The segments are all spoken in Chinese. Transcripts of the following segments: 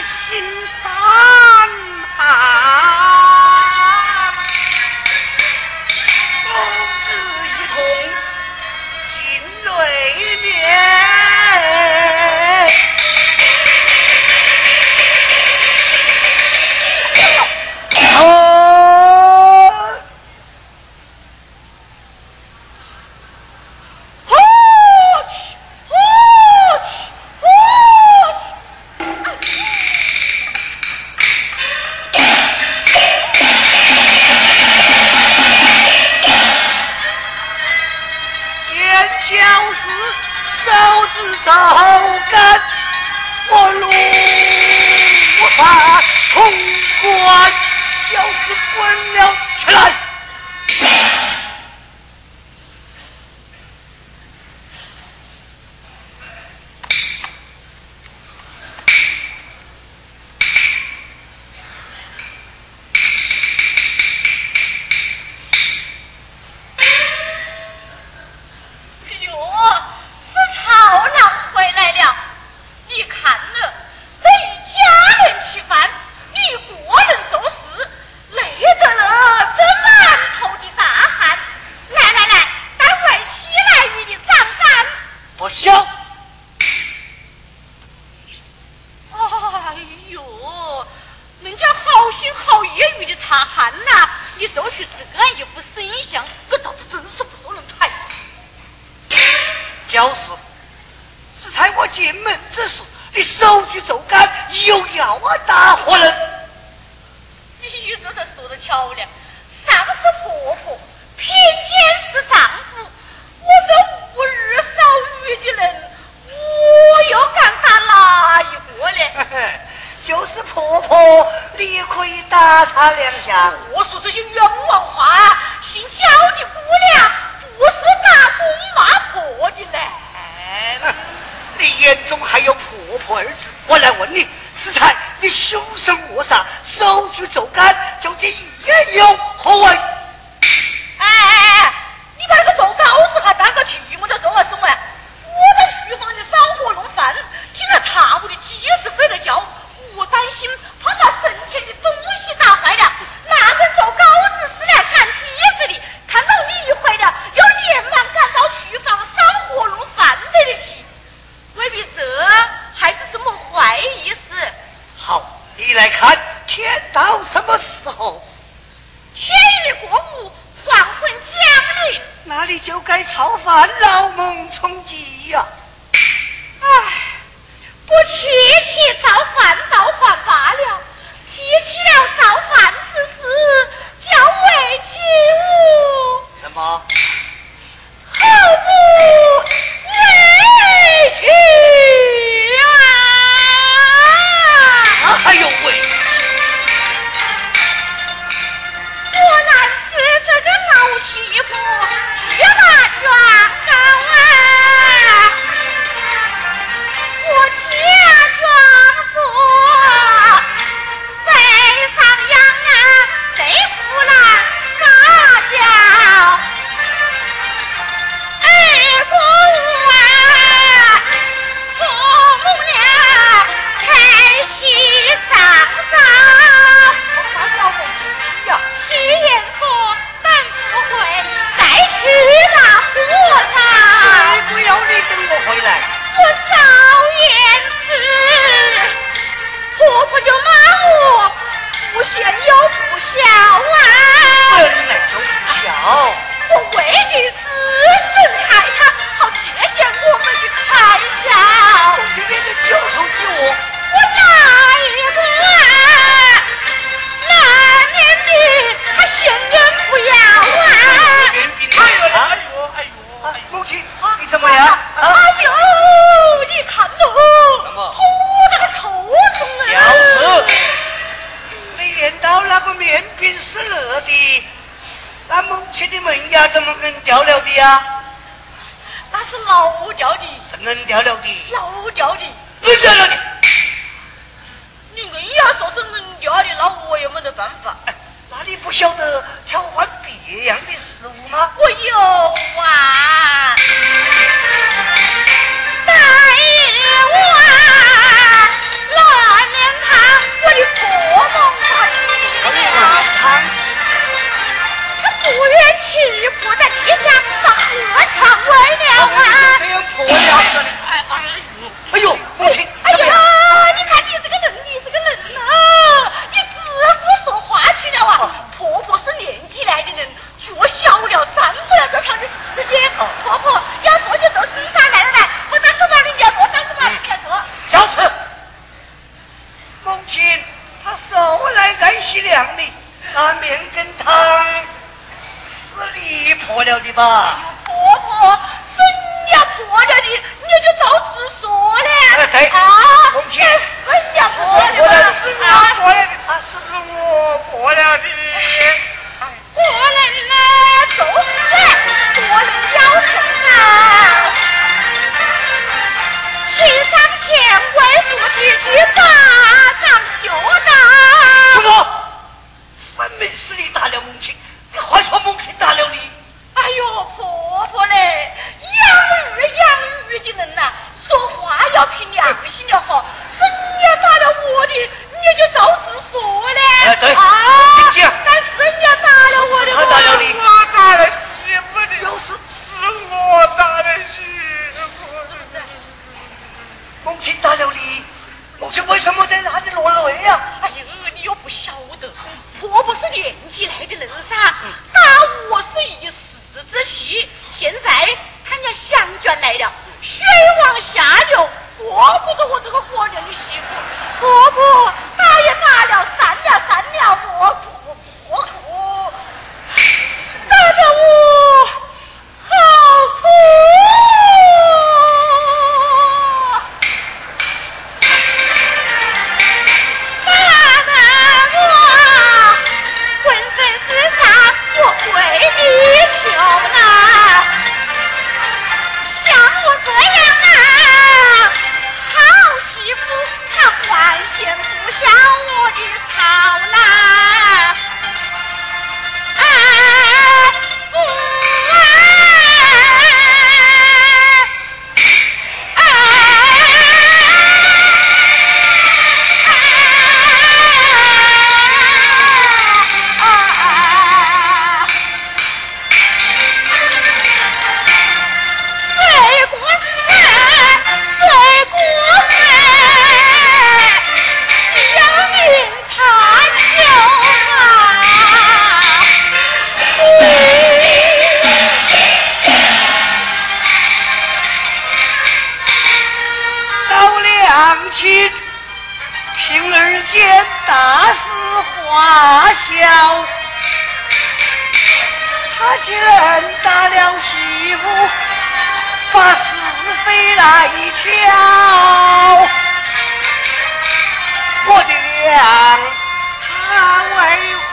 сильно. 擦汗呐！你做出这样一副神像，我咋子真是不受人抬举？就是，是才我进门之时，你手举竹杆又要我打火人。你这才说的巧了，啥个是婆婆？婆婆，你也可以打他两下。我说这些冤枉话，姓焦的姑娘不是打公骂婆的嘞。你眼中还有婆婆二字？我来问你，世才，你凶神恶煞，手举竹竿，究竟意有何为？到什么时候？天欲过午，黄昏降临，那你就该操烦老蒙冲饥呀。切的门牙怎么跟掉了的呀？那是老掉的，是嫩掉了的。老掉的，嫩掉了的。你硬要说是嫩掉的，那我也没得办法？那你不晓得挑换别样的食物吗？我有啊。该该洗凉的，那面羹汤是你破了的吧？婆婆，是你要破了的，你就早直说了。哎、呃，对啊，是你要破了的，是你破了的，是我破了的，破了的呢。人打了媳妇，把是非来挑。我的娘，他为何？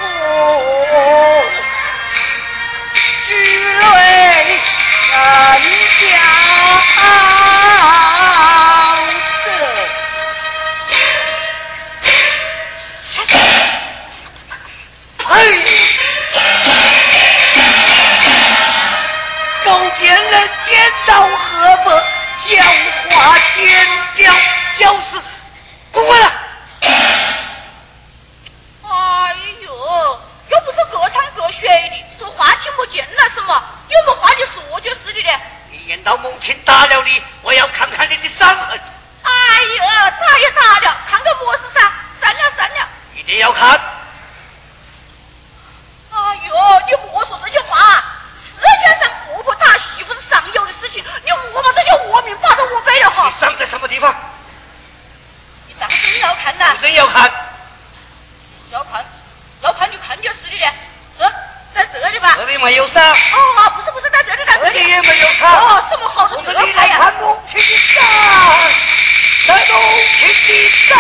把剪掉就是过来。哎呦又不是各唱各学的说话听不见了什么？有没话就说就是的呢你演到母亲打了你我要看看你的伤痕。哎呀打也打了。没有伤。哦，不是不是，在这里，在这里也没有伤。哦，什么好说？不是你来看我，轻点上，站住，轻点上。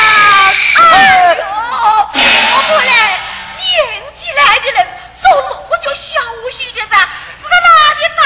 哎呦，我不来，年纪来的人走路我就小心点噻，是在哪里咋？